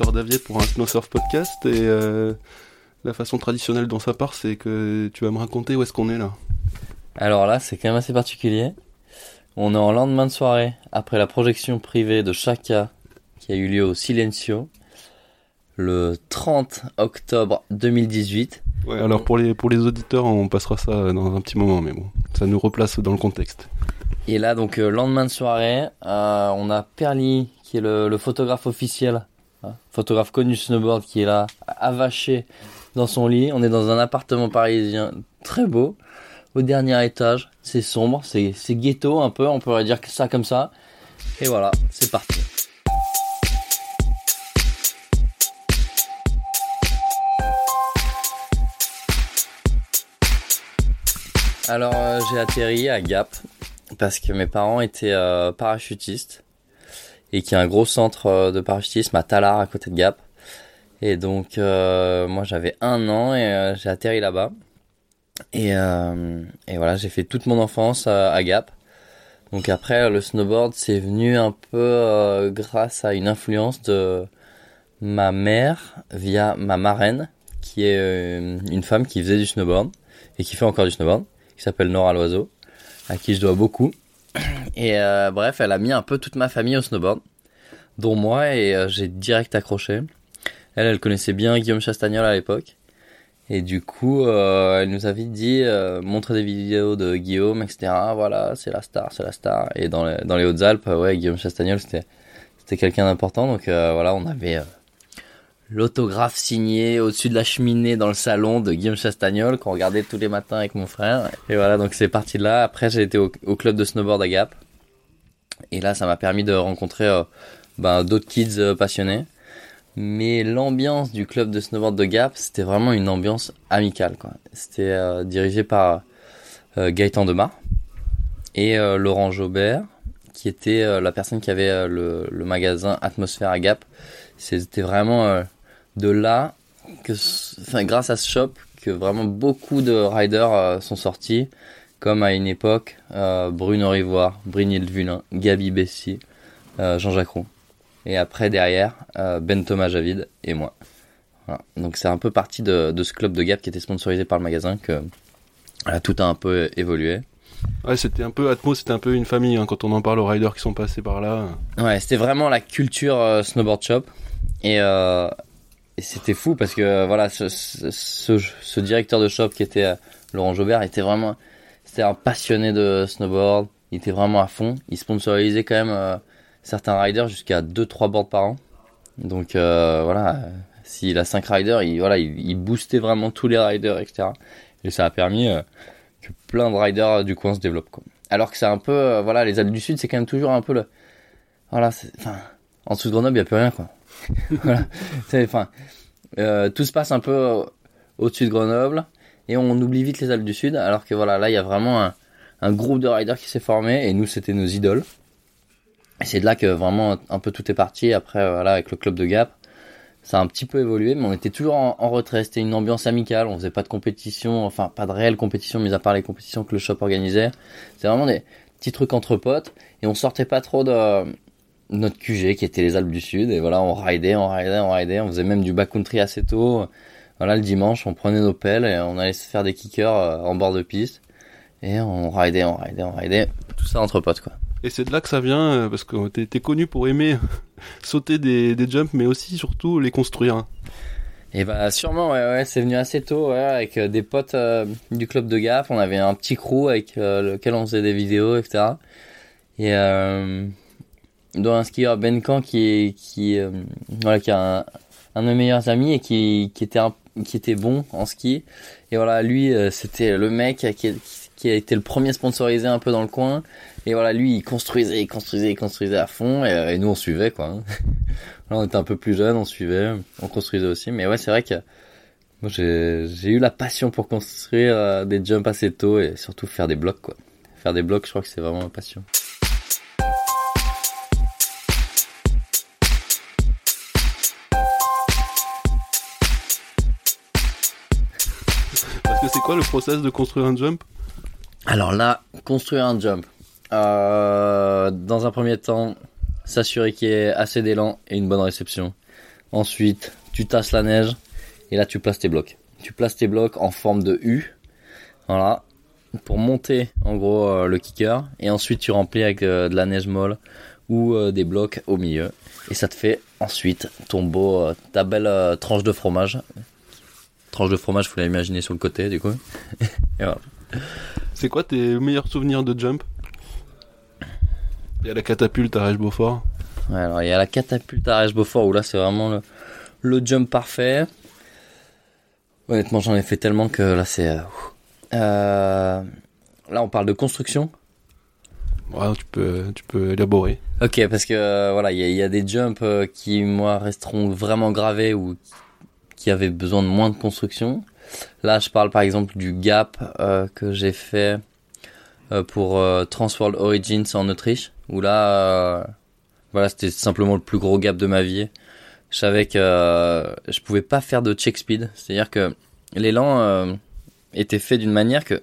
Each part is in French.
Victor Davier pour un Snow Surf Podcast et euh, la façon traditionnelle dont ça part, c'est que tu vas me raconter où est-ce qu'on est là. Alors là, c'est quand même assez particulier. On est en lendemain de soirée après la projection privée de Chaka qui a eu lieu au Silencio le 30 octobre 2018. Ouais, alors pour les, pour les auditeurs, on passera ça dans un petit moment, mais bon, ça nous replace dans le contexte. Et là, donc, euh, lendemain de soirée, euh, on a Perly, qui est le, le photographe officiel, hein, photographe connu snowboard, qui est là, avaché dans son lit. On est dans un appartement parisien très beau, au dernier étage. C'est sombre, c'est ghetto un peu, on pourrait dire ça comme ça. Et voilà, c'est parti. Alors euh, j'ai atterri à Gap parce que mes parents étaient euh, parachutistes et qu'il y a un gros centre euh, de parachutisme à Talar à côté de Gap. Et donc euh, moi j'avais un an et euh, j'ai atterri là-bas. Et, et voilà, j'ai fait toute mon enfance à, Gap. Donc après le snowboard c'est venu un peu grâce à une influence de ma mère via ma marraine qui est une femme qui faisait du snowboard et qui fait encore du snowboard qui s'appelle Nora Loiseau à qui je dois beaucoup. Et euh, bref, elle a mis un peu toute ma famille au snowboard, dont moi, et euh, j'ai direct accroché. Elle, elle connaissait bien Guillaume Chastagnol à l'époque. Et du coup, euh, elle nous avait dit, euh, montrer des vidéos de Guillaume, etc. Voilà, c'est la star, c'est la star. Et dans les, dans les Hautes-Alpes, ouais, Guillaume Chastagnol, c'était, c'était quelqu'un d'important. Donc euh, voilà, on avait euh, l'autographe signé au-dessus de la cheminée dans le salon de Guillaume Chastagnol qu'on regardait tous les matins avec mon frère. Et voilà, donc c'est parti de là. Après, j'ai été au, club de snowboard à Gap. Et là, ça m'a permis de rencontrer euh, ben, d'autres kids euh, passionnés. Mais l'ambiance du club de snowboard de Gap, c'était vraiment une ambiance amicale. C'était euh, dirigé par Gaëtan Demar et Laurent Jobert, qui était la personne qui avait le, le magasin Atmosphère à Gap. C'était vraiment de là que, enfin, grâce à ce shop, que vraiment beaucoup de riders euh, sont sortis, comme à une époque euh, Bruno Rivoire, Brynhild Vulin, Gabi Bessy, euh, Jean-Jacques Roux. Et après derrière Ben Thomas Javid et moi. Voilà. Donc c'est un peu parti de, de ce club de Gap qui était sponsorisé par le magasin que voilà, tout a un peu évolué. Ouais, c'était un peu Atmos, c'était un peu une famille hein, quand on en parle aux riders qui sont passés par là. Ouais, c'était vraiment la culture euh, snowboard shop et, euh, c'était fou parce que euh, voilà ce, ce, directeur de shop qui était euh, Laurent Jobert était vraiment c'était un passionné de snowboard, il était vraiment à fond, il sponsorisait quand même euh, certains riders jusqu'à 2 3 boards par an. Donc voilà, s'il a 5 riders, il voilà, il, il boostait vraiment tous les riders etc. Et ça a permis que plein de riders du coin se développent quoi. Alors que c'est un peu voilà, les Alpes du Sud, c'est quand même toujours un peu le voilà, en dessous de Grenoble, il y a plus rien, quoi. voilà. Euh, tout se passe un peu au-dessus de Grenoble et on oublie vite les Alpes du Sud, alors que voilà, là, il y a vraiment un, groupe de riders qui s'est formé et nous, c'était nos idoles. Et c'est de là que vraiment un peu tout est parti. Après, voilà, avec le club de Gap, ça a un petit peu évolué, mais on était toujours en, en retrait. C'était une ambiance amicale. On faisait pas de compétition, enfin, pas de réelle compétition, mis à part les compétitions que le shop organisait. C'était vraiment des petits trucs entre potes et on sortait pas trop de notre QG qui était les Alpes du Sud et voilà on ridait on ridait on ridait on faisait même du backcountry assez tôt. Voilà le dimanche on prenait nos pelles et on allait se faire des kickers euh, en bord de piste. Et on ridait on ridait on ridait. Tout ça entre potes quoi. Et c'est de là que ça vient, euh, parce que t'es connu pour aimer sauter des, des jumps, mais aussi surtout les construire. et bah sûrement ouais ouais c'est venu assez tôt ouais avec euh, des potes euh, du club de Gap. On avait un petit crew avec euh, lequel on faisait des vidéos etc et euh, dont un skieur Ben Camp qui est qui euh, voilà qui a un, un de mes meilleurs amis et qui qui était un- qui était bon en ski. Et voilà lui euh, c'était le mec qui, qui a été le premier sponsorisé un peu dans le coin. Et voilà lui il construisait il construisait il construisait à fond. Et, euh, et nous on suivait quoi hein. là on était un peu plus jeunes on suivait on construisait aussi. Mais ouais c'est vrai que moi j'ai j'ai eu la passion pour construire euh, des jumps assez tôt et surtout faire des blocs quoi. Faire des blocs je crois que c'est vraiment ma passion Parce que c'est quoi le process de construire un jump Alors là, construire un jump. Euh, dans un premier temps, s'assurer qu'il y ait assez d'élan et une bonne réception. Ensuite, tu tasses la neige et là tu places tes blocs. Tu places tes blocs en forme de U. Voilà. Pour monter en gros euh, le kicker et ensuite tu remplis avec euh, de la neige molle ou des blocs au milieu et ça te fait ensuite ton beau ta belle tranche de fromage. Tranche de fromage, faut l'imaginer sur le côté du coup. voilà. C'est quoi tes meilleurs souvenirs de jump? Il y a la catapulte à Rèche-Beaufort. Ouais, alors il y a la catapulte à Beaufort où là c'est vraiment le, le jump parfait. Honnêtement, j'en ai fait tellement que là c'est. euh. Euh, là, on parle de construction. Ouais, tu peux, tu peux élaborer. Ok, parce que euh, voilà, il y, y a des jumps qui moi resteront vraiment gravés ou qui avaient besoin de moins de construction. Là, je parle par exemple du gap euh, que j'ai fait euh, pour euh, Transworld Origins en Autriche, où là, voilà, c'était simplement le plus gros gap de ma vie. Je savais que je pouvais pas faire de check speed, c'est-à-dire que l'élan était fait d'une manière que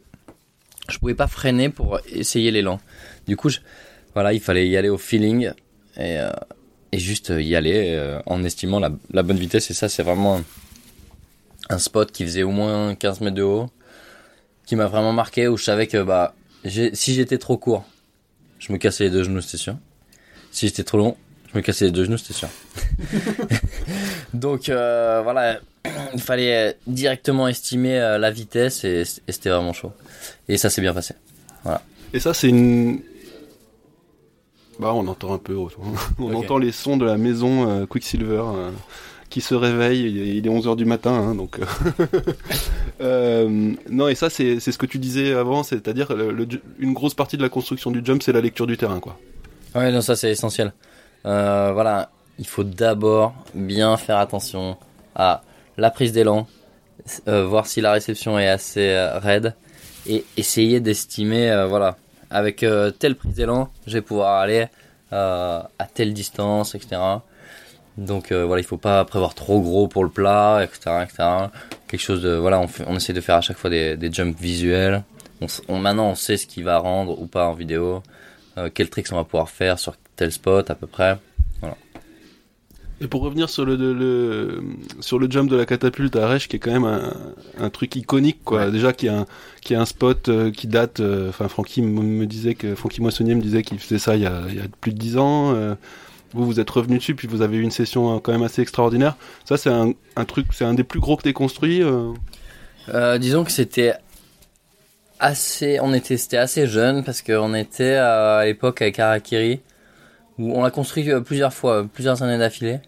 je pouvais pas freiner pour essayer l'élan. Du coup, voilà, il fallait y aller au feeling et, juste y aller en estimant la, la bonne vitesse. Et ça, c'est vraiment un, spot qui faisait au moins 15 mètres de haut, qui m'a vraiment marqué, où je savais que bah, si j'étais trop court, je me cassais les deux genoux, c'était sûr. Si j'étais trop long, je me cassais les deux genoux, c'était sûr. Donc euh, voilà, il fallait directement estimer euh, la vitesse et, et c'était vraiment chaud. Et ça s'est bien passé. Et ça, c'est une. Bah, on entend un peu. on entend les sons de la maison euh, Quicksilver euh, qui se réveille. Il est, il est 11h du matin, hein, donc. euh, euh, non, et ça, c'est ce que tu disais avant, c'est-à-dire une grosse partie de la construction du jump, c'est la lecture du terrain, quoi. Ouais, non, ça c'est essentiel. Euh, voilà, il faut d'abord bien faire attention à la prise d'élan, voir si la réception est assez raide et essayer d'estimer, voilà, avec telle prise d'élan, je vais pouvoir aller à telle distance, etc. Donc euh, voilà, il faut pas prévoir trop gros pour le plat, etc., etc. Quelque chose de, voilà, on, fait, on essaie de faire à chaque fois des, des jumps visuels. On, maintenant, on sait ce qui va rendre ou pas en vidéo euh, quels tricks on va pouvoir faire sur tel spot à peu près. Et pour revenir sur le, le- le- sur le jump de la catapulte à Reich, qui est quand même un, un truc iconique, quoi. Ouais. Déjà, qui est un, qui est un spot euh, qui date. euh, Enfin, Francky me me disait que Francky Moissonnier me disait qu'il faisait ça il y a, il y a plus de 10 ans. Vous, vous êtes revenu dessus, puis vous avez eu une session euh, quand même assez extraordinaire. Ça, c'est un, truc, c'est un des plus gros que t'es construit. euh. Euh, disons que c'était assez, on était, c'était assez jeune parce qu'on était à l'époque avec Harakiri où on l'a construit plusieurs fois, plusieurs années d'affilée.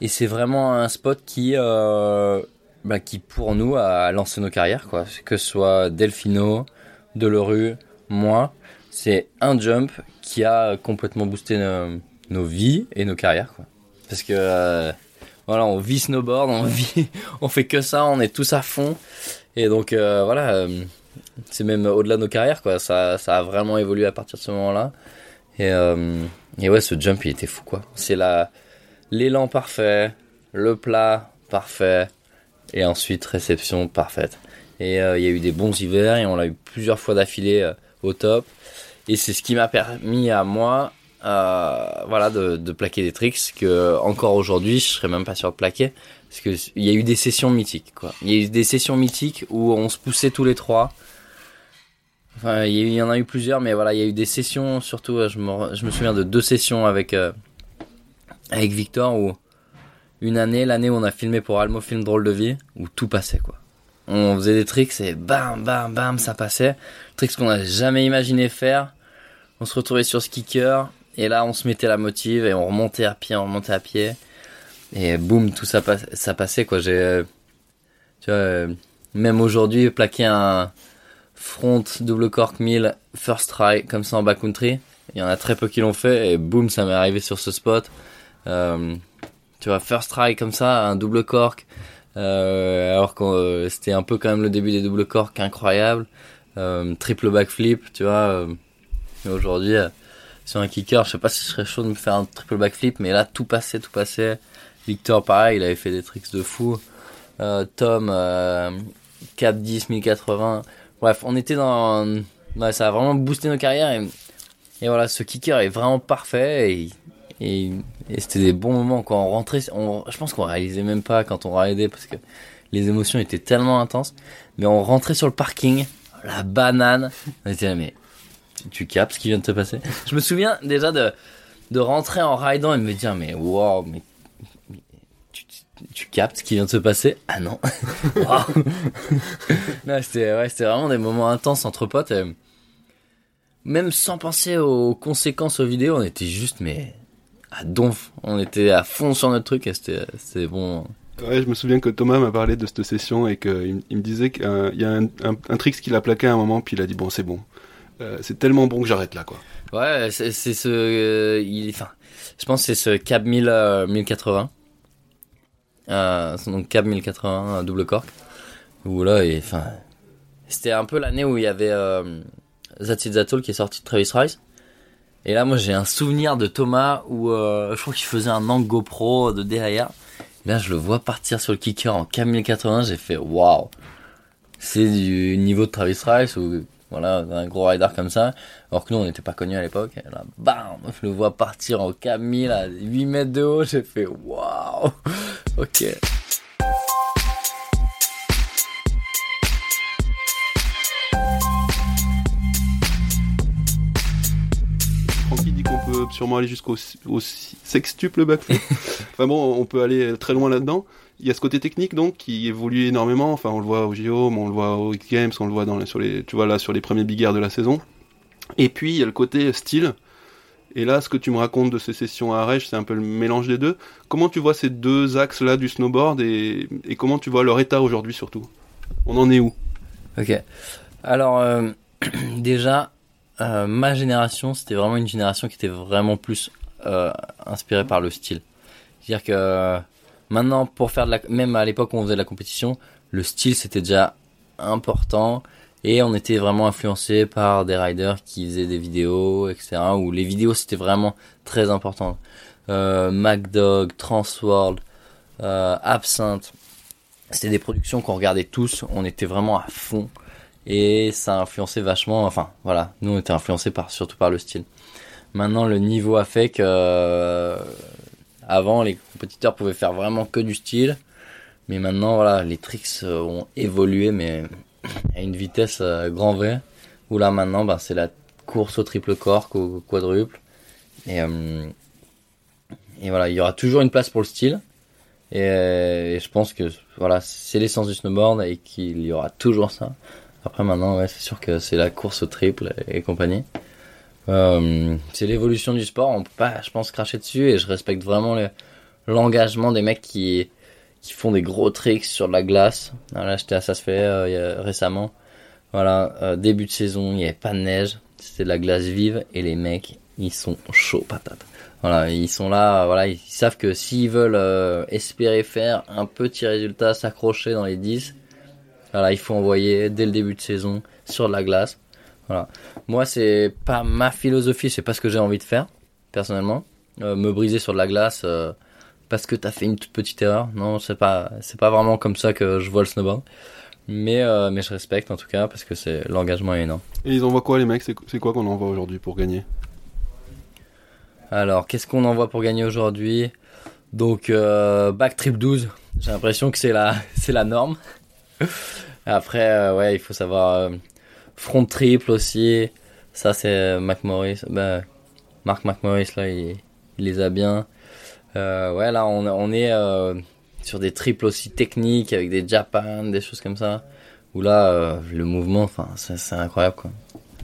Et c'est vraiment un spot qui, bah, qui pour nous a lancé nos carrières, quoi. Que ce soit Delfino, Delerue, moi, c'est un jump qui a complètement boosté nos, nos vies et nos carrières, quoi. Parce que euh, voilà, on vit snowboard, on vit, on fait que ça, on est tous à fond. Et donc euh, voilà, euh, c'est même au-delà de nos carrières, quoi. Ça, ça a vraiment évolué à partir de ce moment-là. Et, et ouais, ce jump, il était fou, quoi. C'est la l'élan parfait, le plat parfait, et ensuite réception parfaite. Et il y a eu des bons hivers et on l'a eu plusieurs fois d'affilée au top. Et c'est ce qui m'a permis à moi, voilà, de, de plaquer des tricks que encore aujourd'hui je serais même pas sûr de plaquer. Parce que il y a eu des sessions mythiques, quoi. Il y a eu des sessions mythiques où on se poussait tous les trois. Enfin, il y, en a eu plusieurs, mais voilà, il y a eu des sessions, surtout, euh, je me, je me souviens de deux sessions avec, euh, avec Victor où une année, l'année où on a filmé pour Almo Film Drôle de Vie, où tout passait, quoi. On faisait des tricks et bam, bam, bam, ça passait. Tricks qu'on n'a jamais imaginé faire. On se retrouvait sur ce et là, on se mettait la motive, et on remontait à pied, on remontait à pied. Et boum, tout ça, passait, quoi. J'ai, euh, tu vois, euh, même aujourd'hui, plaquer un front double cork 1000 first try, comme ça en backcountry, il y en a très peu qui l'ont fait, et boum, ça m'est arrivé sur ce spot. Euh, tu vois, first try comme ça, un double cork, alors que c'était un peu quand même le début des double corks incroyable. Euh, triple backflip, tu vois. aujourd'hui, sur un kicker, je sais pas si je serais chaud de me faire un triple backflip, mais là, tout passait, tout passait. Victor, pareil, il avait fait des tricks de fou. Euh, Tom, euh, cap 10, 1080. Bref, on était dans... Ouais, ça a vraiment boosté nos carrières. Et, voilà, ce kicker est vraiment parfait. Et, c'était des bons moments quand on rentrait. Je pense qu'on réalisait même pas quand on raidait parce que les émotions étaient tellement intenses. Mais on rentrait sur le parking, la banane. On était là, mais tu, tu captes ce qui vient de se passer. Je me souviens déjà de, de rentrer en ridant et de me dire, mais wow, mais, mais tu, tu, tu captes ce qui vient de se passer Ah non. Non, c'était ouais, c'était vraiment des moments intenses entre potes. Et même sans penser aux conséquences aux vidéos, on était juste, mais à donf. On était à fond sur notre truc et c'était bon. Ouais, je me souviens que Thomas m'a parlé de cette session et qu'il il me disait qu'il y a un, un, un tricks qu'il a plaqué à un moment, puis il a dit bon, c'est bon. Euh, c'est tellement bon que j'arrête là, quoi. Ouais, c'est ce, euh, il, enfin, je pense que c'est ce Cab 1000, euh, 1080. Euh, donc Cab 1080 un double cork. Où là, et, enfin, c'était un peu l'année où il y avait That's It qui est sorti de Travis Rice. Et là, moi, j'ai un souvenir de Thomas où je crois qu'il faisait un angle GoPro de derrière. Là, je le vois partir sur le kicker en Cab 1080. J'ai fait waouh. C'est du niveau de Travis Rice voilà, un gros rider comme ça. Alors que nous, on n'était pas connus à l'époque. Et là, bam, je le vois partir en 1000 à 8 mètres de haut. J'ai fait waouh. Ok. Francky dit qu'on peut sûrement aller jusqu'au au sextuple backflip. enfin bon, on peut aller très loin là-dedans. Il y a ce côté technique donc qui évolue énormément. Enfin, on le voit au JO, on le voit au X Games, on le voit dans les, sur les, tu vois là sur les premiers big air de la saison. Et puis il y a le côté style. Et là, ce que tu me racontes de ces sessions à Arèche, c'est un peu le mélange des deux. Comment tu vois ces deux axes-là du snowboard et, et, comment tu vois leur état aujourd'hui surtout? On en est où? Ok. Alors euh, déjà, euh, ma génération, c'était vraiment une génération qui était vraiment plus euh, inspirée par le style. C'est-à-dire que maintenant, pour faire de la, même à l'époque où on faisait de la compétition, le style c'était déjà important et on était vraiment influencé par des riders qui faisaient des vidéos, etc. Où les vidéos c'était vraiment très important. Euh, MacDog, Transworld, euh, Absinthe, c'était des productions qu'on regardait tous. On était vraiment à fond et ça a influencé vachement. Enfin, voilà, nous on était influencés par surtout par le style. Maintenant, le niveau a fait que euh, avant les compétiteurs pouvaient faire vraiment que du style, mais maintenant voilà, les tricks ont évolué, mais à une vitesse euh, grand V. Où là maintenant, bah, c'est la course au triple cork, au quadruple, et euh, et voilà, il y aura toujours une place pour le style. Et, je pense que voilà, c'est l'essence du snowboard et qu'il y aura toujours ça. Après maintenant, ouais, c'est sûr que c'est la course au triple et compagnie. Euh, c'est l'évolution du sport, on peut pas, je pense, cracher dessus et je respecte vraiment l'engagement des mecs qui font des gros tricks sur la glace. Là, j'étais à ça se fait euh, récemment. Voilà, euh, début de saison, il n'y avait pas de neige, c'était de la glace vive et les mecs, ils sont chauds patates. Voilà, ils sont là, voilà, ils savent que s'ils veulent euh, espérer faire un petit résultat, s'accrocher dans les 10, voilà, il faut envoyer dès le début de saison sur de la glace. Voilà. Moi, c'est pas ma philosophie, c'est pas ce que j'ai envie de faire, personnellement. Euh, me briser sur de la glace euh, parce que t'as fait une toute petite erreur. Non, c'est pas, c'est pas vraiment comme ça que je vois le snowboard. Mais, euh, mais je respecte en tout cas parce que c'est l'engagement est énorme. Et ils envoient quoi les mecs? C'est quoi qu'on envoie aujourd'hui pour gagner? Alors, qu'est-ce qu'on envoie pour gagner aujourd'hui? Donc, back trip 12. J'ai l'impression que c'est la, c'est la norme. Après, ouais, il faut savoir front triple aussi. Ça, c'est McMorris. Ben, Marc McMorris là, il, il les a bien. Euh, ouais, là, on, on est euh, sur des triples aussi techniques avec des Japan, des choses comme ça. Où là, euh, le mouvement, enfin, c'est incroyable quoi.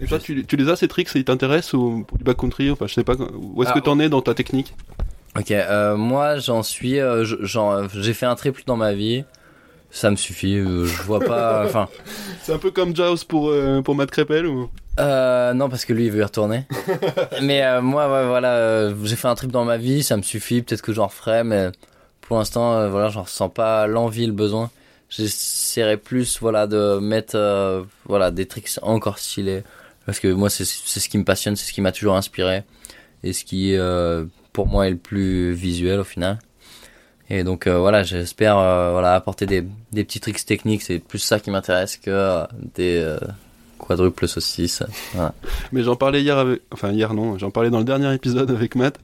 Et toi, tu, tu les as ces tricks, ça t'intéresse ou pour du backcountry Enfin, je sais pas. Où est-ce Ah, que t'en es dans ta technique? Ok, moi j'en suis, j'ai fait un triple dans ma vie, ça me suffit, euh, je vois pas, enfin, C'est un peu comme Jaws pour euh, pour Matt Crepel ou? Euh, non parce que lui il veut y retourner. mais euh, moi ouais, voilà, euh, j'ai fait un triple dans ma vie, ça me suffit, peut-être que j'en referai, mais pour l'instant euh, voilà, j'en ressens pas l'envie, le besoin. J'essaierai plus voilà de mettre euh, voilà des tricks encore stylés parce que moi c'est c'est ce qui me passionne, c'est ce qui m'a toujours inspiré et ce qui euh, pour moi est le plus visuel au final. Et donc euh, voilà, j'espère euh, voilà apporter des, des petits tricks techniques, c'est plus ça qui m'intéresse que euh, des euh, quadruple saucisse. Voilà. Mais j'en parlais hier avec, enfin hier non, j'en parlais dans le dernier épisode avec Matt.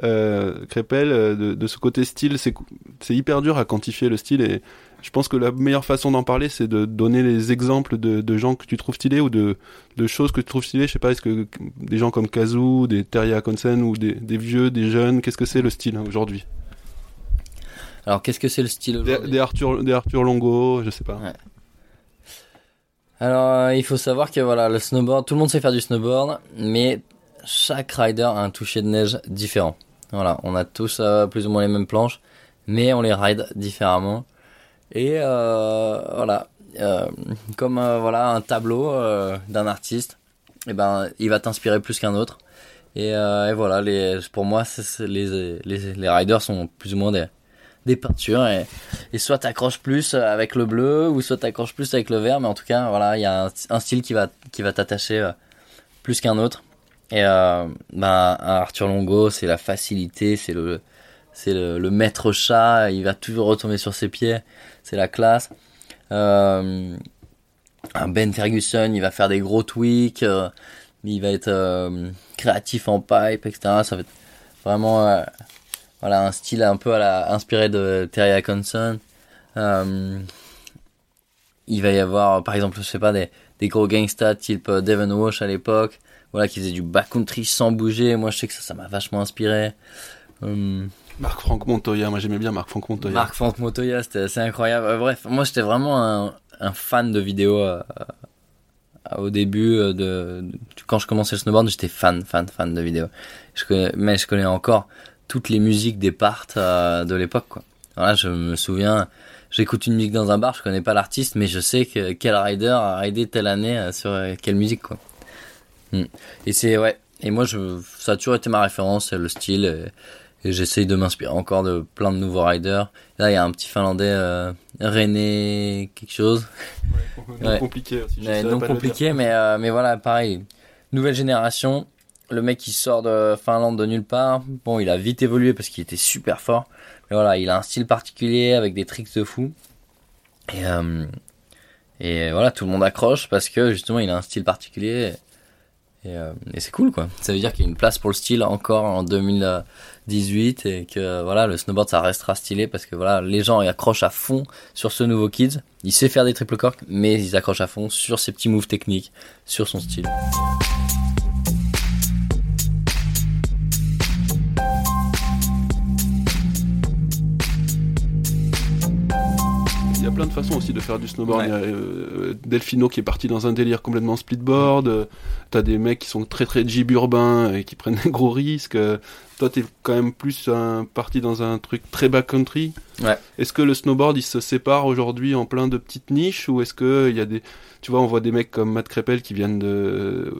Crépel, de, ce côté style, c'est hyper dur à quantifier le style et je pense que la meilleure façon d'en parler, c'est de donner les exemples de, de gens que tu trouves stylés ou de, de choses que tu trouves stylées. Je sais pas, est-ce que des gens comme Kazoo, des Terry Consen ou des, des vieux, des jeunes, qu'est-ce que c'est le style hein, aujourd'hui? Alors, qu'est-ce que c'est le style des, Arthur, des Arthur Longo, je sais pas. Ouais. Alors, euh, il faut savoir que voilà, le snowboard, tout le monde sait faire du snowboard, mais chaque rider a un toucher de neige différent. Voilà, on a tous euh, plus ou moins les mêmes planches, mais on les ride différemment. Et euh, voilà, euh, comme euh, voilà un tableau d'un artiste, et ben il va t'inspirer plus qu'un autre. Et, euh, et voilà, les, pour moi, c'est- c'est les, les, les riders sont plus ou moins des, des peintures et, soit t'accroches plus avec le bleu ou soit t'accroches plus avec le vert, mais en tout cas, voilà, il y a un, style qui va qui va t'attacher euh, plus qu'un autre. Et euh, ben Arthur Longo, c'est la facilité, c'est le c'est le, maître chat, il va toujours retomber sur ses pieds, c'est la classe. Euh, Ben Ferguson, il va faire des gros tweaks, euh, il va être euh, créatif en pipe, etc. Ça va être vraiment voilà un style un peu à la, inspiré de Terry Atkinson. Euh, il va y avoir par exemple, je sais pas, des, des gros gangsters type euh, Devon Walsh à l'époque, voilà, qui faisait du backcountry sans bouger. Moi, je sais que ça, ça m'a vachement inspiré. Euh, Marc Franck Montoya, moi j'aimais bien Marc Franck Montoya. Marc Franck Montoya, c'était assez incroyable. Euh, bref, moi j'étais vraiment un, un fan de vidéos euh, au début de, de- quand je commençais le snowboard, j'étais fan, fan, fan de vidéos. Je connais, mais je connais encore toutes les musiques des parts euh, de l'époque, quoi. Voilà, je me souviens, j'écoute une musique dans un bar, je connais pas l'artiste, mais je sais que quel rider a ridé telle année euh, sur euh, quelle musique, quoi. Hmm. Et c'est ouais. Et moi, je, ça a toujours été ma référence, le style. Et, et j'essaye de m'inspirer encore de plein de nouveaux riders. Là, il y a un petit Finlandais, René quelque chose. Non Ouais. compliqué Ouais, non compliqué, mais, mais voilà, pareil. Nouvelle génération. Le mec qui sort de Finlande de nulle part. Bon, il a vite évolué parce qu'il était super fort. Mais voilà, il a un style particulier avec des tricks de fou. Et, euh, et voilà, tout le monde accroche parce que justement, il a un style particulier. Et, euh, et c'est cool, quoi. Ça veut dire qu'il y a une place pour le style encore en 2018 et que voilà, le snowboard ça restera stylé parce que voilà, les gens ils accrochent à fond sur ce nouveau kids. Il sait faire des triple corks, mais ils accrochent à fond sur ses petits moves techniques, sur son style. Y a plein de façons aussi de faire du snowboard. Ouais. Il y a euh, Delfino qui est parti dans un délire complètement splitboard. T'as des mecs qui sont très très jib urbain et qui prennent des gros risques. Toi, t'es quand même plus un, parti dans un truc très backcountry. Ouais. Est-ce que le snowboard il se sépare aujourd'hui en plein de petites niches ou est-ce que il y a des, tu vois, on voit des mecs comme Matt Crepel qui viennent de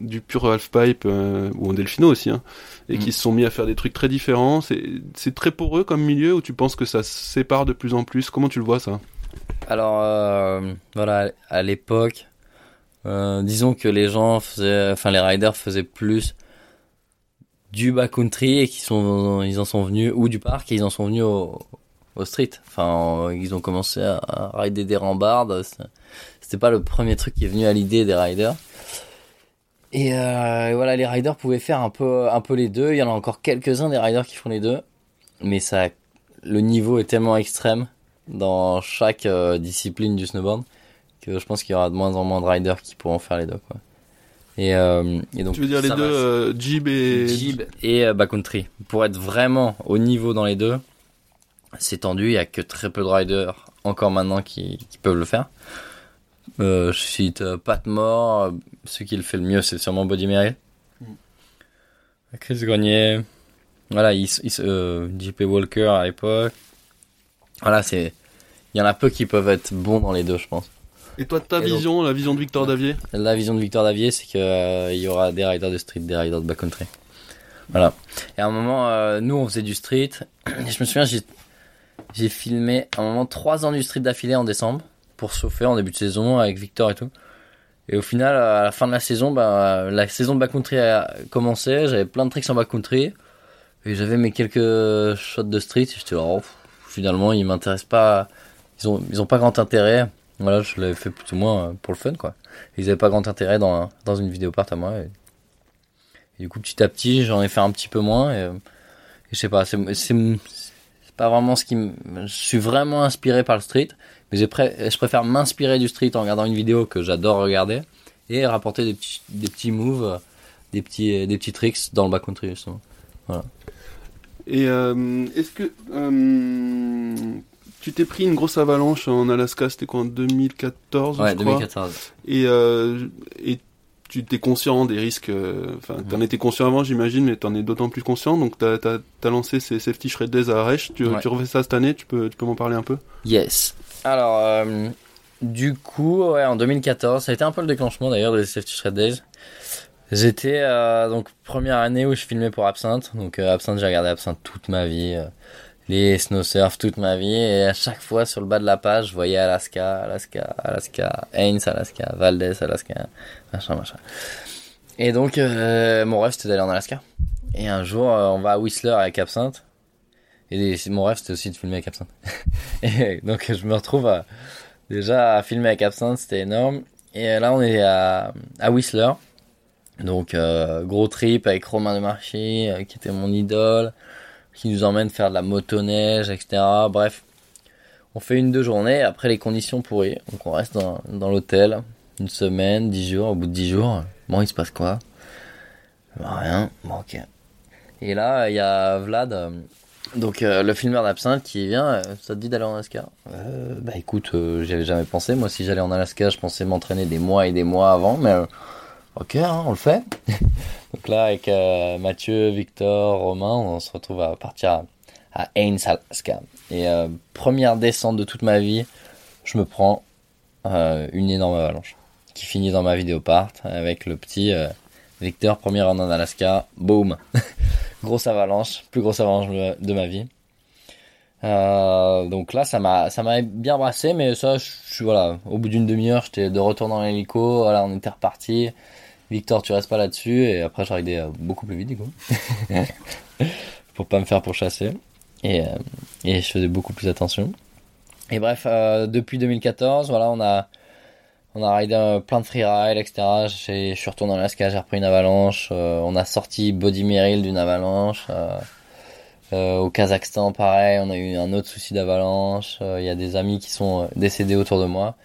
du pur halfpipe euh, ou en Delfino aussi, hein, et Mm. qui se sont mis à faire des trucs très différents. C'est c'est très poreux comme milieu ou tu penses que ça se sépare de plus en plus? Comment tu le vois ça? Alors euh, voilà, à l'époque, euh, disons que les gens faisaient, enfin les riders faisaient plus du backcountry et qui sont, ils en sont venus ou du parc et ils en sont venus au, street. Enfin, ils ont commencé à, rider des rambardes. C'était pas le premier truc qui est venu à l'idée des riders. Et, euh, et voilà, les riders pouvaient faire un peu, un peu les deux. Il y en a encore quelques-uns des riders qui font les deux, mais ça, le niveau est tellement extrême dans chaque euh, discipline du snowboard que je pense qu'il y aura de moins en moins de riders qui pourront faire les deux quoi. Et, euh, et donc Tu veux dire les deux, euh, Jib et Jib et euh, backcountry. Pour être vraiment au niveau dans les deux, c'est tendu, il y a que très peu de riders encore maintenant qui, qui peuvent le faire. Euh, je cite euh, Pat Moore, celui qui le fait le mieux c'est sûrement Body Merrill. Mm. Chris Grenier, voilà, il, il, euh, JP Walker à l'époque. Voilà, c'est, il y en a peu qui peuvent être bons dans les deux, je pense. Et toi, ta Et donc- vision, la vision de Victor Davier La vision de Victor Davier, c'est que euh, y aura des riders de street, des riders de backcountry. Voilà. Et à un moment, euh, nous, on faisait du street. Et je me souviens, j'ai, filmé à un moment trois ans du street d'affilée en décembre pour chauffer en début de saison avec Victor et tout. Et au final, à la fin de la saison, bah, la saison de backcountry a commencé. J'avais plein de tricks en backcountry. Et j'avais mes quelques shots de street. Et j'étais oh, finalement, ils m'intéressent pas. Ils ont, ils ont pas grand intérêt. Voilà, je l'avais fait plus ou moins euh, pour le fun, quoi. Ils avaient pas grand intérêt dans, dans une vidéo part à moi. Et, du coup, petit à petit, j'en ai fait un petit peu moins. Et, et je sais pas, c'est pas vraiment ce qui. Je suis vraiment inspiré par le street, mais j'ai je préfère m'inspirer du street en regardant une vidéo que j'adore regarder et rapporter des petits, des petits moves, des petits, des petits tricks dans le backcountry, justement. Voilà. Et euh, est-ce que euh, tu t'es pris une grosse avalanche en Alaska, c'était quoi en 2014 Ouais, 2014. Et, euh, et tu t'es conscient des risques, euh, enfin, t'en étais conscient avant, j'imagine, mais t'en es d'autant plus conscient. Donc, t'as as, lancé ces Safety Shred Days à Arèche. Tu, tu refais ça cette année Tu peux, tu peux m'en parler un peu? Yes. Alors, euh, du coup, ouais, en 2014, ça a été un peu le déclenchement d'ailleurs des Safety Shred Days. J'étais euh, donc première année où je filmais pour Absinthe. Donc euh, Absinthe, j'ai regardé Absinthe toute ma vie, les snow surf toute ma vie, et à chaque fois sur le bas de la page, je voyais Alaska, Alaska, Alaska, Haynes, Alaska, Valdez, Alaska, machin, machin. Et donc mon rêve c'était d'aller en Alaska. Et un jour, on va à Whistler avec Absinthe. Et mon rêve c'était aussi de filmer avec Absinthe. et donc je me retrouve déjà à filmer avec Absinthe, c'était énorme. Et là on est à, à Whistler. Donc euh, gros trip avec Romain de Marché, euh, qui était mon idole, qui nous emmène faire de la motoneige, etc. Bref, on fait une deux journées. Après les conditions pourries, donc on reste dans, l'hôtel une semaine, dix jours. Au bout de dix jours, bon il se passe quoi? Bah, Rien. Bon ok. Et là il y a Vlad. Euh, donc le filmeur d'absinthe qui vient, ça te dit d'aller en Alaska? Euh, Bah écoute, j'y avais jamais pensé. Moi, si j'allais en Alaska, je pensais m'entraîner des mois et des mois avant, mais Ok, hein, on le fait. Donc là, avec euh, Mathieu, Victor, Romain, on se retrouve à partir à, Ains, Alaska. Et euh, première descente de toute ma vie, je me prends euh, une énorme avalanche qui finit dans ma vidéo part avec le petit Victor, première en Alaska, boum, grosse avalanche, plus grosse avalanche de ma vie. donc là, ça m'a, ça m'a bien brassé, mais ça, je suis voilà, au bout d'une demi-heure, j'étais de retour dans l'hélico, voilà, on était reparti. Victor, tu restes pas là-dessus. Et après, j'arrivais euh, beaucoup plus vite, du coup. pour pas me faire pourchasser. Et, euh, et je faisais beaucoup plus attention. Et bref, euh, depuis 2014, voilà, on a, on a ridé plein de freeride, etc. Je suis retourné dans l'Alaska, j'ai repris une avalanche. on a sorti Body Merrill d'une avalanche. au Kazakhstan, pareil, on a eu un autre souci d'avalanche. Il y a des amis qui sont décédés autour de moi.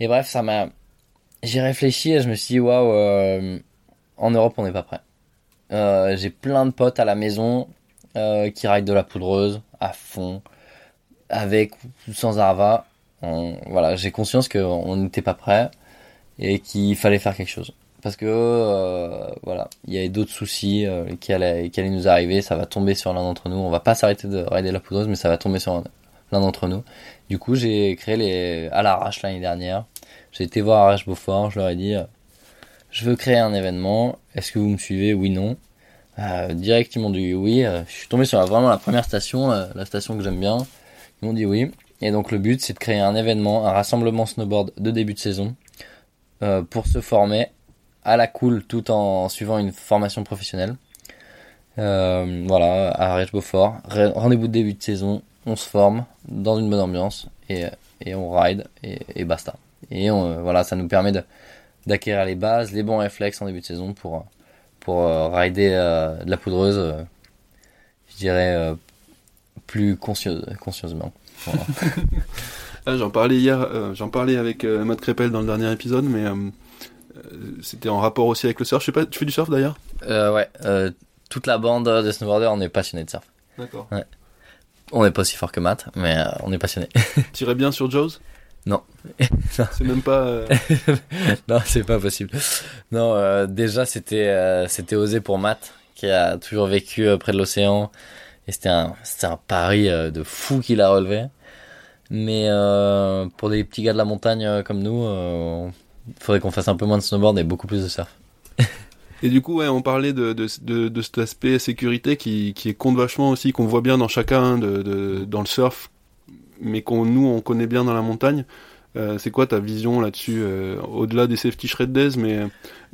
Et bref, ça m'a, j'ai réfléchi et je me suis dit, waouh, euh, en Europe, on n'est pas prêt. Euh, j'ai plein de potes à la maison euh, qui ride de la poudreuse à fond, avec ou sans Arva. voilà, j'ai conscience qu'on n'était pas prêt et qu'il fallait faire quelque chose. Parce que euh, voilà, il y avait d'autres soucis euh, qui, allaient, nous arriver. Ça va tomber sur l'un d'entre nous. On va pas s'arrêter de rider la poudreuse, mais ça va tomber sur l'un d'entre nous. Du coup, j'ai créé les à l'arrache l'année dernière j'ai été voir Arèche Beaufort, je leur ai dit euh, je veux créer un événement, est-ce que vous me suivez? Oui, non. Euh, direct, ils m'ont dit oui. Euh, je suis tombé sur vraiment la première station, la, station que j'aime bien. Ils m'ont dit oui. Et donc le but, c'est de créer un événement, un rassemblement snowboard de début de saison euh, pour se former à la cool tout en suivant une formation professionnelle. Euh, voilà, à Arèche Beaufort. Rendez-vous de début de saison, on se forme dans une bonne ambiance et, et on ride et, et basta. Et on, voilà, ça nous permet d'acquérir les bases, les bons réflexes en début de saison pour, pour euh, rider euh, de la poudreuse, euh, je dirais, plus conscieusement. Ah, j'en parlais hier, j'en parlais avec Matt Crépel dans le dernier épisode, mais c'était en rapport aussi avec le surf. Je sais pas, tu fais du surf d'ailleurs? Ouais, toute la bande de snowboarders, on est passionné de surf. D'accord. Ouais. On n'est pas aussi fort que Matt, mais on est passionné. tu irais bien sur Jaws? non. c'est même pas. Euh, non, c'est pas possible. Non, euh, déjà c'était euh, c'était osé pour Matt qui a toujours vécu près de l'océan et c'était un c'était un pari de fou qu'il a relevé. Mais pour des petits gars de la montagne comme nous, il faudrait qu'on fasse un peu moins de snowboard et beaucoup plus de surf. Et du coup, ouais, on parlait de, de, de, de cet aspect sécurité qui, qui compte vachement aussi, qu'on voit bien dans chacun, de, de, dans le surf, mais qu'on nous on connaît bien dans la montagne. Euh, c'est quoi ta vision là-dessus, euh, au-delà des safety shred days, mais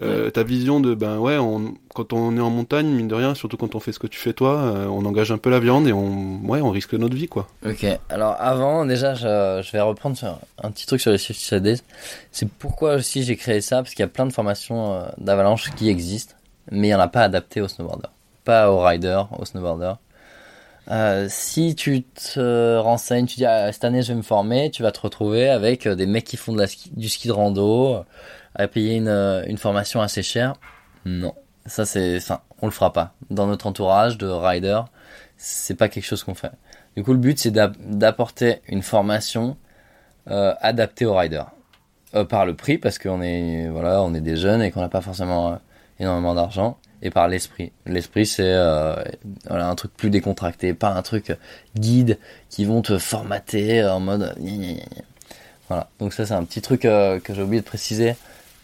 euh, ta vision de ben ouais, on, quand on est en montagne, mine de rien, surtout quand on fait ce que tu fais toi, on engage un peu la viande et on ouais, on risque notre vie quoi. Ok, alors avant déjà, je, je vais reprendre sur un petit truc sur les safety shred days. C'est pourquoi aussi j'ai créé ça parce qu'il y a plein de formations d'avalanche qui existent, mais il y en a pas adapté aux snowboarders, pas aux riders, aux snowboarders. Euh, si tu te renseignes, tu dis ah, cette année je vais me former, tu vas te retrouver avec euh, des mecs qui font du ski de rando, euh, à payer une, formation assez chère. Non, ça c'est, enfin, on le fera pas. Dans notre entourage de riders, c'est pas quelque chose qu'on fait. Du coup, le but c'est d'app- d'apporter une formation euh, adaptée aux riders. Euh, par le prix, parce qu'on est, voilà, on est des jeunes et qu'on n'a pas forcément énormément d'argent et par l'esprit. L'esprit, c'est euh, voilà, un truc plus décontracté, pas un truc euh, guide qui vont te formater en mode. Voilà, donc ça, c'est un petit truc euh, que j'ai oublié de préciser.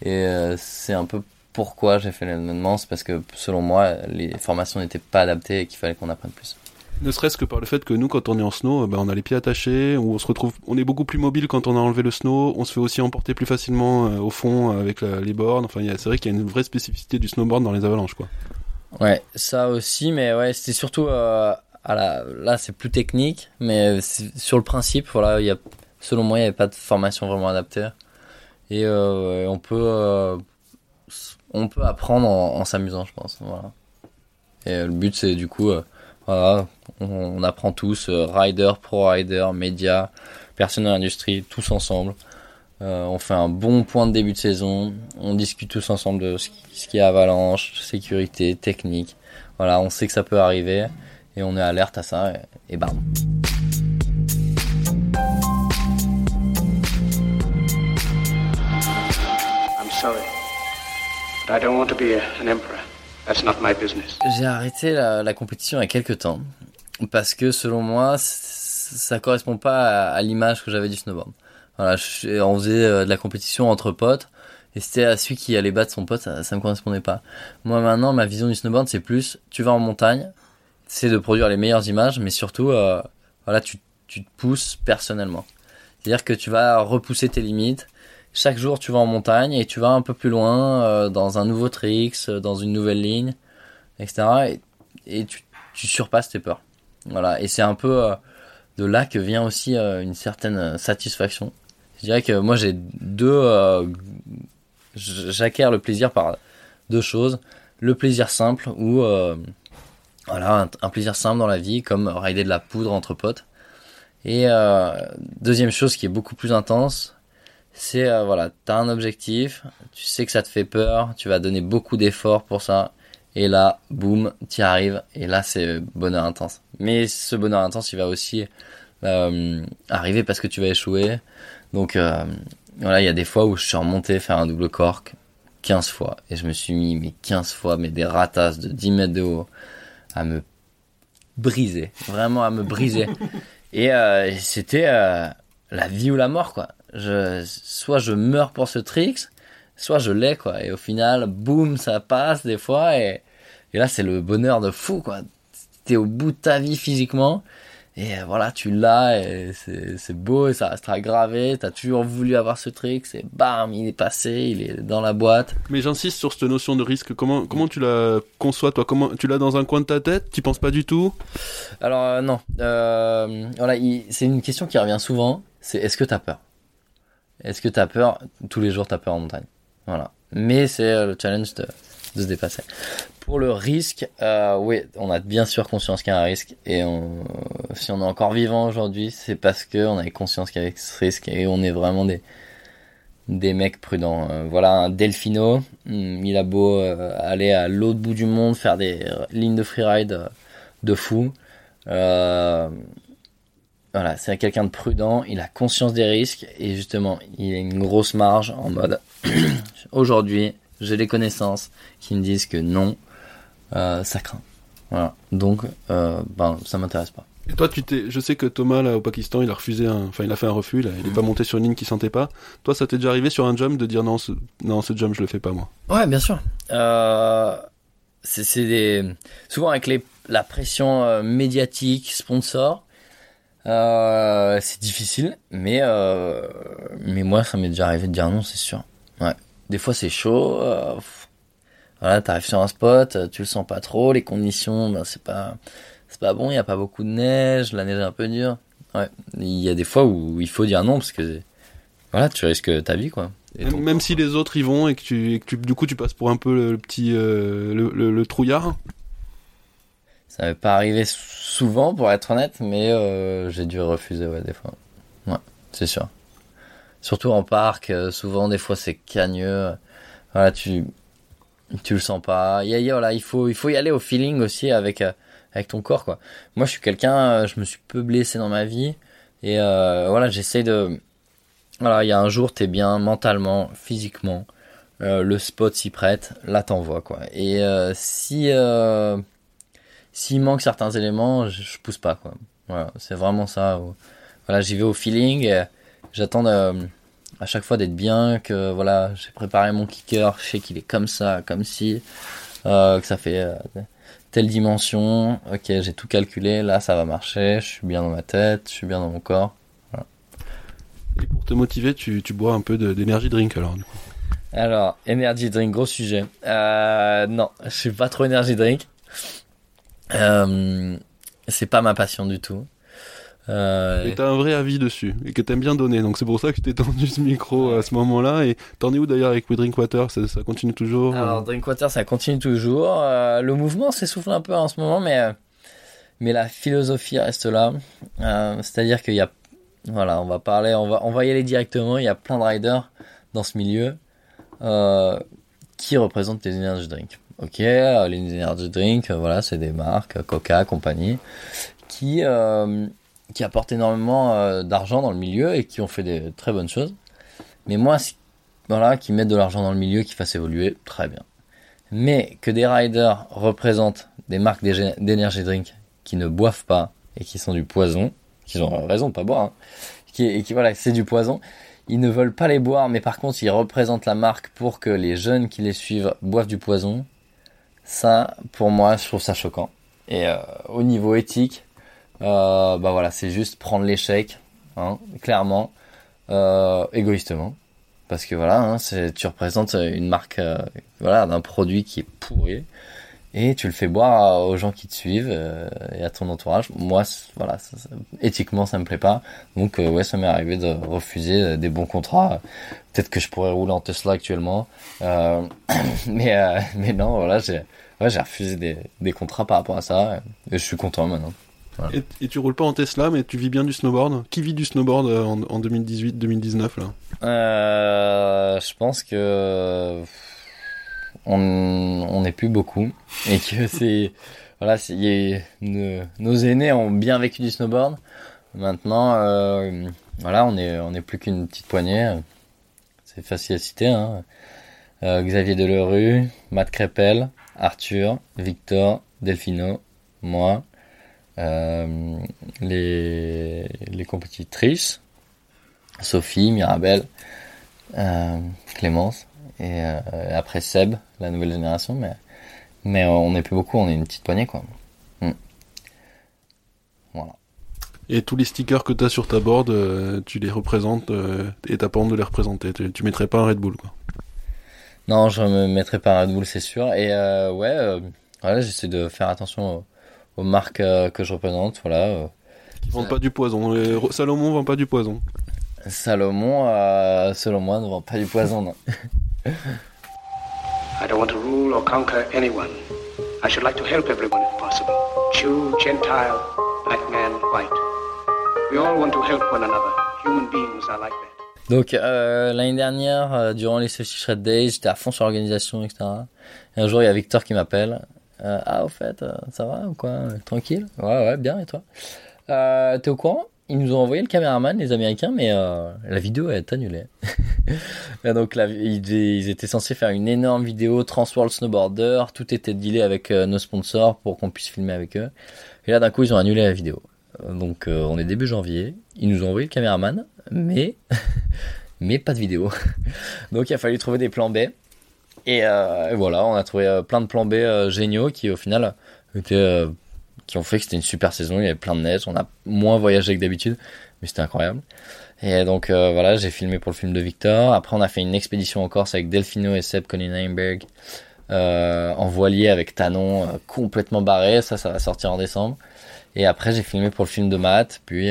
Et c'est un peu pourquoi j'ai fait l'événement, c'est parce que selon moi, les formations n'étaient pas adaptées et qu'il fallait qu'on apprenne plus. Ne serait-ce que par le fait que nous, quand on est en snow, ben, on a les pieds attachés, on se retrouve, on est beaucoup plus mobile quand on a enlevé le snow, on se fait aussi emporter plus facilement euh, au fond euh, avec les bornes. Enfin, c'est vrai qu'il y a une vraie spécificité du snowboard dans les avalanches, quoi. Ouais, ça aussi, mais ouais, c'était surtout euh, à là, c'est plus technique, mais sur le principe, voilà, il y a, selon moi, il n'y avait pas de formation vraiment adaptée, et euh, on peut, euh, on peut apprendre en, s'amusant, je pense, voilà. Et euh, le but, c'est du coup, euh, voilà, on, apprend tous, euh, rider, pro rider, médias, personnes de l'industrie, tous ensemble. Euh, on fait un bon point de début de saison. On discute tous ensemble de ce qui, est avalanche, sécurité, technique. Voilà, on sait que ça peut arriver et on est alerte à ça et, bam. I'm sorry. But I don't want to be an emperor. J'ai arrêté la, compétition il y a quelques temps parce que selon moi, ça correspond pas à, l'image que j'avais du snowboard. Voilà, on faisait euh, de la compétition entre potes et c'était à celui qui allait battre son pote, ça, ça me correspondait pas. Moi maintenant, ma vision du snowboard, c'est plus, tu vas en montagne, c'est de produire les meilleures images, mais surtout, euh, voilà, tu te pousses personnellement. C'est-à-dire que tu vas repousser tes limites. Chaque jour, tu vas en montagne et tu vas un peu plus loin euh, dans un nouveau tricks, euh, dans une nouvelle ligne, etc. Et, et tu, tu surpasses tes peurs. Voilà. Et c'est un peu euh, de là que vient aussi euh, une certaine euh, satisfaction. Je dirais que moi, j'ai deux. euh, J'acquiers le plaisir par deux choses. Le plaisir simple ou voilà un, plaisir simple dans la vie, comme rider de la poudre entre potes. Et deuxième chose qui est beaucoup plus intense, c'est euh, voilà, t'as un objectif, tu sais que ça te fait peur, tu vas donner beaucoup d'efforts pour ça, et là, boum, t'y arrives, et là c'est bonheur intense. Mais ce bonheur intense, il va aussi euh, arriver parce que tu vas échouer. Donc euh, voilà, il y a des fois où je suis remonté faire un double cork 15 fois, et je me suis mis mais 15 fois, mais des ratasses de 10 mètres de haut, à me briser, vraiment à me briser. Et euh, c'était euh, la vie ou la mort, quoi. Je, soit je meurs pour ce tricks, soit je l'ai, quoi. Et au final, boum, ça passe des fois. Et, et là, c'est le bonheur de fou, quoi. T'es au bout de ta vie physiquement. Et euh, voilà, tu l'as, et c'est beau, et ça restera gravé. T'as toujours voulu avoir ce trick, et bam, il est passé, il est dans la boîte. Mais j'insiste sur cette notion de risque. Comment, comment tu la conçois, toi? Comment Tu l'as dans un coin de ta tête? Tu penses pas du tout? Alors euh, non, euh, voilà, il- c'est une question qui revient souvent. C'est est-ce que t'as peur? Est-ce que t'as peur Tous les jours, t'as peur en montagne? Voilà. Mais c'est euh, le challenge de, de se dépasser. Pour le risque, euh, oui, on a bien sûr conscience qu'il y a un risque. Et on, si on est encore vivant aujourd'hui, c'est parce que on avait conscience qu'il y avait ce risque et on est vraiment des des mecs prudents. Euh, voilà, un Delfino, hum, il a beau euh, aller à l'autre bout du monde, faire des euh, lignes de freeride euh, de fou. Euh, voilà, c'est quelqu'un de prudent, il a conscience des risques et justement, il a une grosse marge en mode aujourd'hui, j'ai des connaissances qui me disent que non, euh, ça craint. Voilà, donc euh, ben ça m'intéresse pas. Et toi, tu t'es, je sais que Thomas là au Pakistan, il a refusé, un... enfin il a fait un refus, là, il est pas monté sur une ligne qu'il sentait pas. Toi, ça t'est déjà arrivé sur un jump de dire non, ce, non, ce jump je le fais pas moi? Ouais, bien sûr. Euh, c'est c'est des souvent avec les la pression euh, médiatique, sponsor. Euh, c'est difficile, mais euh, mais moi, ça m'est déjà arrivé de dire non, c'est sûr. Ouais. Des fois, c'est chaud. Euh, voilà, t'arrives sur un spot, tu le sens pas trop, les conditions, ben, c'est pas c'est pas bon. Il y a pas beaucoup de neige, la neige est un peu dure. Ouais. Il y a des fois où il faut dire non parce que voilà, tu risques ta vie, quoi. Et Même, donc, même si les autres y vont et que tu, et que tu du coup tu passes pour un peu le, le petit euh, le, le- le trouillard. Ça m'est pas arrivé souvent, pour être honnête, mais euh, j'ai dû refuser, ouais, des fois. Ouais, c'est sûr. Surtout en parc, euh, souvent, des fois, c'est cagneux. Voilà, tu, tu le sens pas. Y a, y a- voilà, il faut, il faut y aller au feeling aussi avec, euh, avec ton corps, quoi. Moi, je suis quelqu'un, euh, je me suis peu blessé dans ma vie. Et voilà, j'essaie de. Voilà, il y a un jour, t'es bien mentalement, physiquement. le spot s'y prête, là t'envoies, quoi. Et si. Euh, s'il manque certains éléments, je, je pousse pas quoi. Voilà, c'est vraiment ça. Voilà, j'y vais au feeling. et J'attends de- à chaque fois d'être bien, que voilà, j'ai préparé mon kicker, je sais qu'il est comme ça, comme si, euh, que ça fait euh, telle dimension. Ok, j'ai tout calculé. Là, ça va marcher. Je suis bien dans ma tête, je suis bien dans mon corps. Et pour te motiver, tu, tu bois un peu d'énergie drink alors. Du coup? Alors, energy drink, gros sujet. Euh, non, je suis pas trop energy drink. Euh, c'est pas ma passion du tout. Euh, Et t'as un vrai avis dessus et que t'aimes bien donner. Donc c'est pour ça que t'ai tendu ce micro à ce moment-là. Et t'en es où d'ailleurs avec We Drink Water? Ça, ça continue toujours euh Alors Drinkwater, ça continue toujours. Euh, le mouvement s'essouffle un peu en ce moment, mais euh, mais la philosophie reste là. Euh, C'est-à-dire qu'il y a, voilà, on va parler, on va on va y aller directement. Il y a plein de riders dans ce milieu euh, qui représentent les energy drinks. Ok, euh, les energy drinks, euh, voilà, c'est des marques, euh, Coca, compagnie, qui qui apportent énormément d'argent dans le milieu et qui ont fait des très bonnes choses. Mais moi, voilà, qui mettent de l'argent dans le milieu, qui fassent évoluer, très bien. Mais que des riders représentent des marques d'énergie drink qui ne boivent pas et qui sont du poison, qui ont raison de pas boire, hein, qui, et qui voilà, c'est du poison. Ils ne veulent pas les boire, mais par contre, ils représentent la marque pour que les jeunes qui les suivent boivent du poison. Ça, pour moi, je trouve ça choquant. Et euh, au niveau éthique, euh, bah voilà, c'est juste prendre l'échec, hein, clairement, euh, égoïstement parce que voilà, hein, tu représentes une marque, euh, voilà, d'un produit qui est pourri, et tu le fais boire aux gens qui te suivent euh, et à ton entourage. Moi, voilà, ça- ça- éthiquement, ça me plaît pas. Donc, euh, ouais, ça m'est arrivé de refuser euh, des bons contrats. Peut-être que je pourrais rouler en Tesla actuellement, euh, mais euh, mais non, voilà, j'ai ouais, j'ai refusé des, des contrats par rapport à ça, et je suis content maintenant. et, et tu roules pas en Tesla, mais tu vis bien du snowboard. Qui vit du snowboard en, en 2018-2019 là? Euh, je pense que on n'est plus beaucoup et que c'est voilà, c'est- nos, aînés ont bien vécu du snowboard. Maintenant, euh, voilà, on est on est plus qu'une petite poignée. C'est facile à citer. Hein. Euh, Xavier Delerue, Matt Crépel, Arthur, Victor, Delphino, moi, euh, les les compétitrices. Sophie, Mirabelle, Clémence et euh, après Seb, la nouvelle génération, mais mais on n'est plus beaucoup, on est une petite poignée quoi. Mm. Voilà. Et tous les stickers que t'as sur ta board, euh, tu les représentes euh, et t'as pas honte de les représenter. Tu, tu mettrais pas un Red Bull quoi. Non, je me mettrai pas un Red Bull, c'est sûr. Et euh, ouais, voilà, j'essaie de faire attention aux, aux marques que je représente. Voilà, Ils vendent pas du poison. Ro- Salomon vend pas du poison. Salomon, selon moi, ne vend pas du poison. Non. I don't want to rule or conquer anyone. I should like to help everyone if possible. Jew, Gentile, black man, white. We all want to help one another. Human beings are like that. Donc euh, l'année dernière, euh, durant les Days, j'étais à fond sur l'organisation, etc. Et un jour, il y a Victor qui m'appelle. Euh, ah, au fait, ça va ou quoi? Tranquille? Ouais, ouais, bien, et toi? T'es au courant? Ils nous ont envoyé le caméraman, les Américains, mais euh, la vidéo est annulée. Et donc là, ils, étaient censés faire une énorme vidéo Transworld Snowboarder, tout était dealé avec euh, nos sponsors pour qu'on puisse filmer avec eux. Et là, d'un coup, ils ont annulé la vidéo. Donc, euh, on est début janvier. Ils nous ont envoyé le caméraman, mais mais pas de vidéo. Donc, il a fallu trouver des plans B. Et, et voilà, on a trouvé plein de plans B géniaux qui, au final, étaient qui ont fait que c'était une super saison. Il y avait plein de neige. On a moins voyagé que d'habitude, mais c'était incroyable. Et donc euh, voilà, j'ai filmé pour le film de Victor. Après, on a fait une expédition en Corse avec Delfino et Seb Conning-Heimberg euh, en voilier avec Tanon euh, complètement barré. Ça, ça va sortir en décembre. Et après, j'ai filmé pour le film de Matt, puis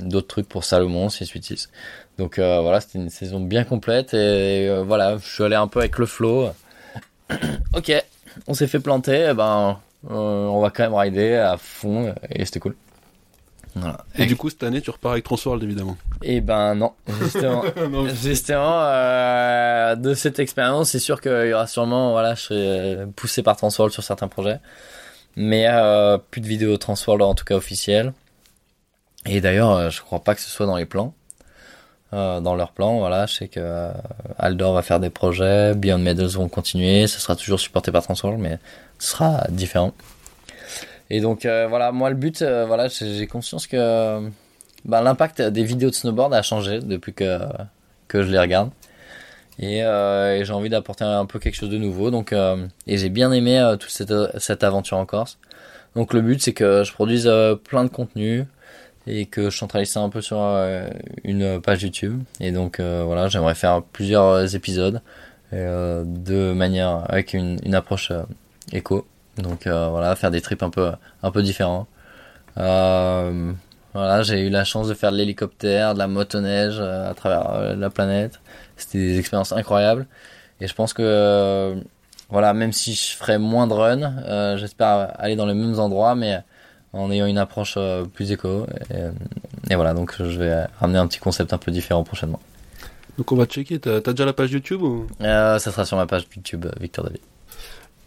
d'autres trucs pour Salomon, 686. Donc voilà, c'était une saison bien complète. Et voilà, je suis allé un peu avec le flow. ok, on s'est fait planter. eh ben, on va quand même rider à fond. Et c'était cool. Voilà. Et du coup, cette année, tu repars avec Transworld, évidemment. Et ben non, justement. Non, Justement, euh, de cette expérience, c'est sûr qu'il y aura sûrement, voilà, je serai euh, poussé par Transworld sur certains projets, mais euh, plus de vidéos Transworld en tout cas officielles. Et d'ailleurs, euh, je crois pas que ce soit dans les plans, Euh, dans leurs plans. Voilà, je sais que euh, Aldor va faire des projets, Beyond Medals vont continuer, ce sera toujours supporté par Transworld, mais ce sera différent. Et donc euh, voilà, moi le but, voilà, j'ai conscience que bah, l'impact des vidéos de snowboard a changé depuis que, je les regarde. Et, j'ai envie d'apporter un peu quelque chose de nouveau. Donc, et j'ai bien aimé toute cette, aventure en Corse. Donc le but c'est que je produise plein de contenu et que je centralise ça un peu sur euh, une page YouTube. Et donc euh, voilà, j'aimerais faire plusieurs épisodes euh, de manière avec une, une approche éco. Donc voilà, faire des trips un peu un peu différents. Voilà, j'ai eu la chance de faire de l'hélicoptère, de la motoneige à travers la planète. C'était des expériences incroyables. Et je pense que, euh, voilà, même si je ferai moins de run, euh, j'espère aller dans les mêmes endroits, mais en ayant une approche euh, plus éco. Et, et voilà, donc je vais ramener un petit concept un peu différent prochainement. Donc on va checker. T'as déjà la page YouTube ou... Euh, ça sera sur ma page YouTube euh, Victor David.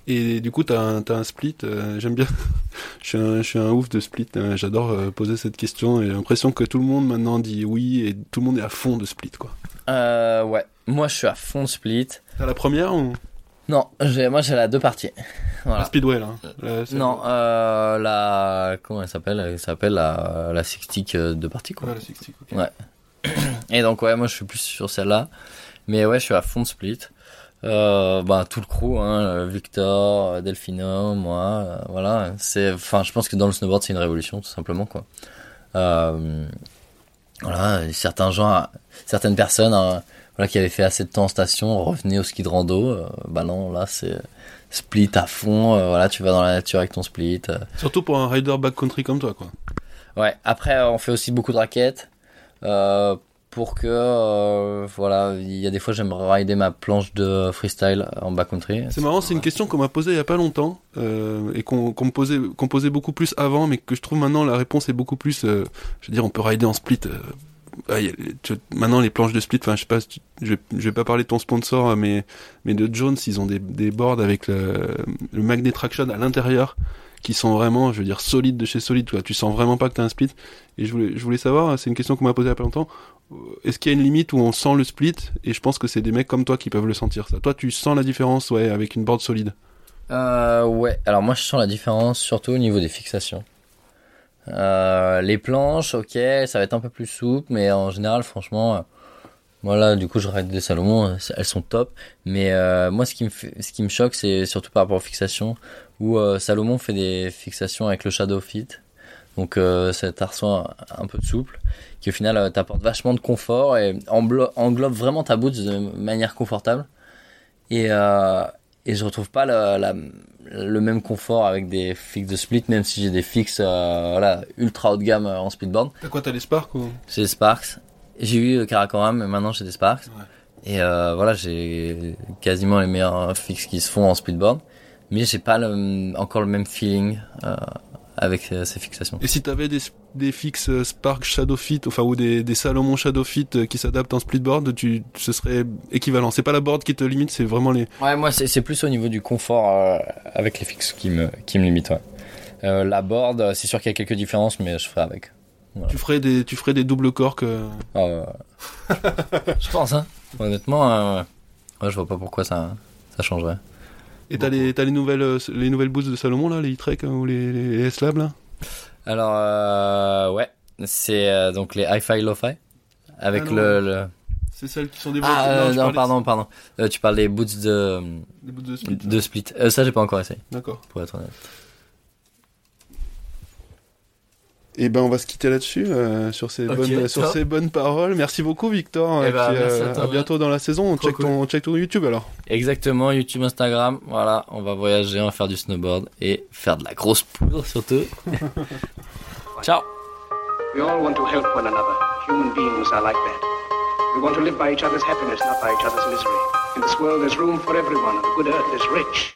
Et du coup, t'as un, un split. euh, J'aime bien. je, suis un, je suis un ouf de split. euh, J'adore euh, poser cette question. Et j'ai l'impression que tout le monde maintenant dit oui et tout le monde est à fond de split, quoi. Euh, ouais, moi je suis à fond split. T'as la première ou? Non, moi j'ai la deux parties. la. Speedway là hein La- celle- Non, euh, la comment elle s'appelle? Elle s'appelle la la sixtique euh, de partie quoi. Ouais, la 60, ok. Ouais. Et donc ouais, moi je suis plus sur celle-là, mais ouais, je suis à fond de split. Euh, bah tout le crew, hein, euh, Victor, euh, Delphino, moi, euh, voilà. C'est, enfin, je pense que dans le snowboard c'est une révolution tout simplement quoi. Euh, voilà, certains gens, certaines personnes, hein, voilà, qui avaient fait assez de temps en station revenaient au ski de rando. euh, bah non, là c'est split à fond. euh, voilà, tu vas dans la nature avec ton split. euh, Surtout pour un rider backcountry comme toi, quoi. Ouais, après on fait aussi beaucoup de raquettes euh, pour que euh, voilà, il y a des fois j'aimerais rider ma planche de freestyle en backcountry. C'est marrant, c'est une question qu'on m'a posée il y a pas longtemps euh, et qu'on me posait, qu'on posait beaucoup plus avant, mais que je trouve maintenant la réponse est beaucoup plus. euh, je veux dire, on peut rider en split. Ah, maintenant les planches de split, enfin je sais pas, je, vais- pas parler de ton sponsor, euh, mais mais de Jones, ils ont des, des boards avec le, le magnet traction à l'intérieur qui sont vraiment, je veux dire, solides de chez solide. Quoi. Tu sens vraiment pas que t'as un split. Et je voulais, je voulais savoir, c'est une question qu'on m'a posée il y a pas longtemps. euh, Est-ce qu'il y a une limite où on sent le split? Et je pense que c'est des mecs comme toi qui peuvent le sentir. Toi, tu sens la différence, ouais, avec une board solide. Euh, ouais, alors moi je sens la différence surtout au niveau des fixations. Euh, les planches, ok, ça va être un peu plus souple, mais en général, franchement, euh, voilà, du coup, je des Salomon, euh, elles sont top. Mais euh, moi, ce qui me fait, ce qui me choque, c'est surtout par rapport aux fixations, où euh, Salomon fait des fixations avec le Shadow Fit, donc euh, cet arceau un, peu souple, qui au final euh, t'apporte vachement de confort et englo- englobe vraiment ta boot de manière confortable. Et euh, et je retrouve pas le, la- le même confort avec des fixes de split, même si j'ai des fixes euh, voilà, ultra haut de gamme euh, en speedboard. T'as quoi, t'as les Sparks ou? J'ai des Sparks. J'ai eu euh, Karakoram, mais maintenant j'ai des Sparks. Ouais. Et euh, voilà, j'ai quasiment les meilleurs fixes qui se font en speedboard. Mais j'ai pas le, encore le même feeling euh, avec euh, ces fixations. Et si t'avais des, des fixes euh, Spark Shadow Fit, enfin, ou des, des Salomon Shadow Fit euh, qui s'adaptent en splitboard, tu, ce serait équivalent. C'est pas la board qui te limite, c'est vraiment les. Ouais, moi c'est c'est plus au niveau du confort euh, avec les fixes qui me, qui me limite. Ouais. Euh, la board, c'est sûr qu'il y a quelques différences, mais je ferai avec. Tu ferais des, tu ferais des doubles corks. euh, Ah je pense, hein. Honnêtement, euh, ouais. Ouais, je vois pas pourquoi ça, ça changerait. Et t'as les, les nouvelles, euh, les nouvelles boosts de Salomon là, les E-Trek euh, ou les, les S-Lab là Alors, euh, ouais, c'est euh, donc les hi-fi lo-fi avec Ah non. le, le- C'est celles qui sont des Ah, non, parlais pardon, pardon. Euh, tu parles des boots de, Des boosts de split. de split. Euh, ça, j'ai pas encore essayé, D'accord. pour être honnête. Et ben on va se quitter là-dessus euh, sur ces Ok, bonnes sur top. ces bonnes paroles. Merci beaucoup Victor. Eh et ben, puis, merci à euh, toi, à bientôt dans la saison. On check ton, on check ton YouTube alors. Exactement, YouTube, Instagram. Voilà, on va voyager, on va faire du snowboard et faire de la grosse poudre surtout. Ciao. We all want to help one another. Human beings are like that. We want to live by each other's happiness, not by each other's misery. In this world, there's room for everyone, and the good earth is rich.